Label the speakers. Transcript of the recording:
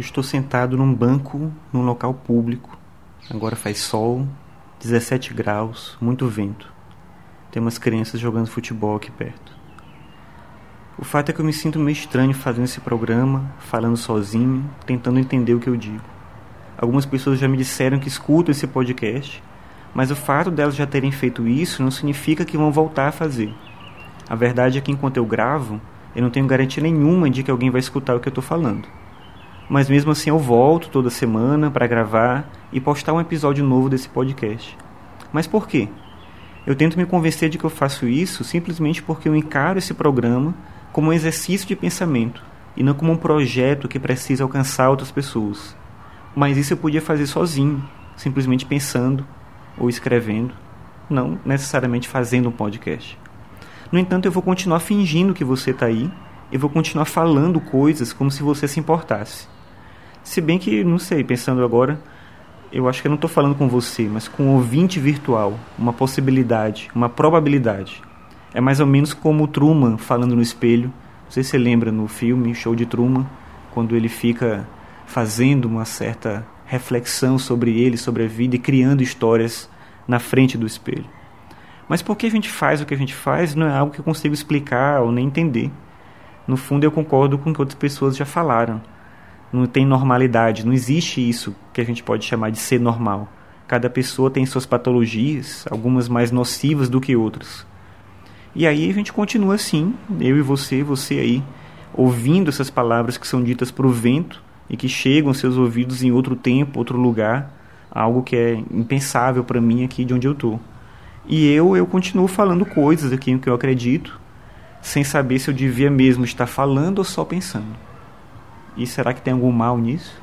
Speaker 1: estou sentado num banco num local público. Agora faz sol, 17 graus, muito vento. Tem umas crianças jogando futebol aqui perto. O fato é que eu me sinto meio estranho fazendo esse programa, falando sozinho, tentando entender o que eu digo. Algumas pessoas já me disseram que escutam esse podcast, mas o fato delas já terem feito isso não significa que vão voltar a fazer. A verdade é que enquanto eu gravo, eu não tenho garantia nenhuma de que alguém vai escutar o que eu estou falando. Mas mesmo assim eu volto toda semana para gravar e postar um episódio novo desse podcast. Mas por quê? Eu tento me convencer de que eu faço isso simplesmente porque eu encaro esse programa como um exercício de pensamento e não como um projeto que precisa alcançar outras pessoas. Mas isso eu podia fazer sozinho, simplesmente pensando ou escrevendo, não necessariamente fazendo um podcast. No entanto, eu vou continuar fingindo que você está aí, eu vou continuar falando coisas como se você se importasse. Se bem que, não sei, pensando agora, eu acho que eu não estou falando com você, mas com um ouvinte virtual, uma possibilidade, uma probabilidade. É mais ou menos como o Truman falando no espelho. Não sei se você lembra no filme Show de Truman, quando ele fica fazendo uma certa reflexão sobre ele, sobre a vida e criando histórias na frente do espelho. Mas por que a gente faz o que a gente faz não é algo que eu consigo explicar ou nem entender. No fundo, eu concordo com o que outras pessoas já falaram. Não tem normalidade, não existe isso que a gente pode chamar de ser normal. Cada pessoa tem suas patologias, algumas mais nocivas do que outras. E aí a gente continua assim, eu e você, você aí, ouvindo essas palavras que são ditas para o vento e que chegam aos seus ouvidos em outro tempo, outro lugar, algo que é impensável para mim aqui de onde eu estou. E eu, eu continuo falando coisas aqui em que eu acredito, sem saber se eu devia mesmo estar falando ou só pensando. E será que tem algum mal nisso?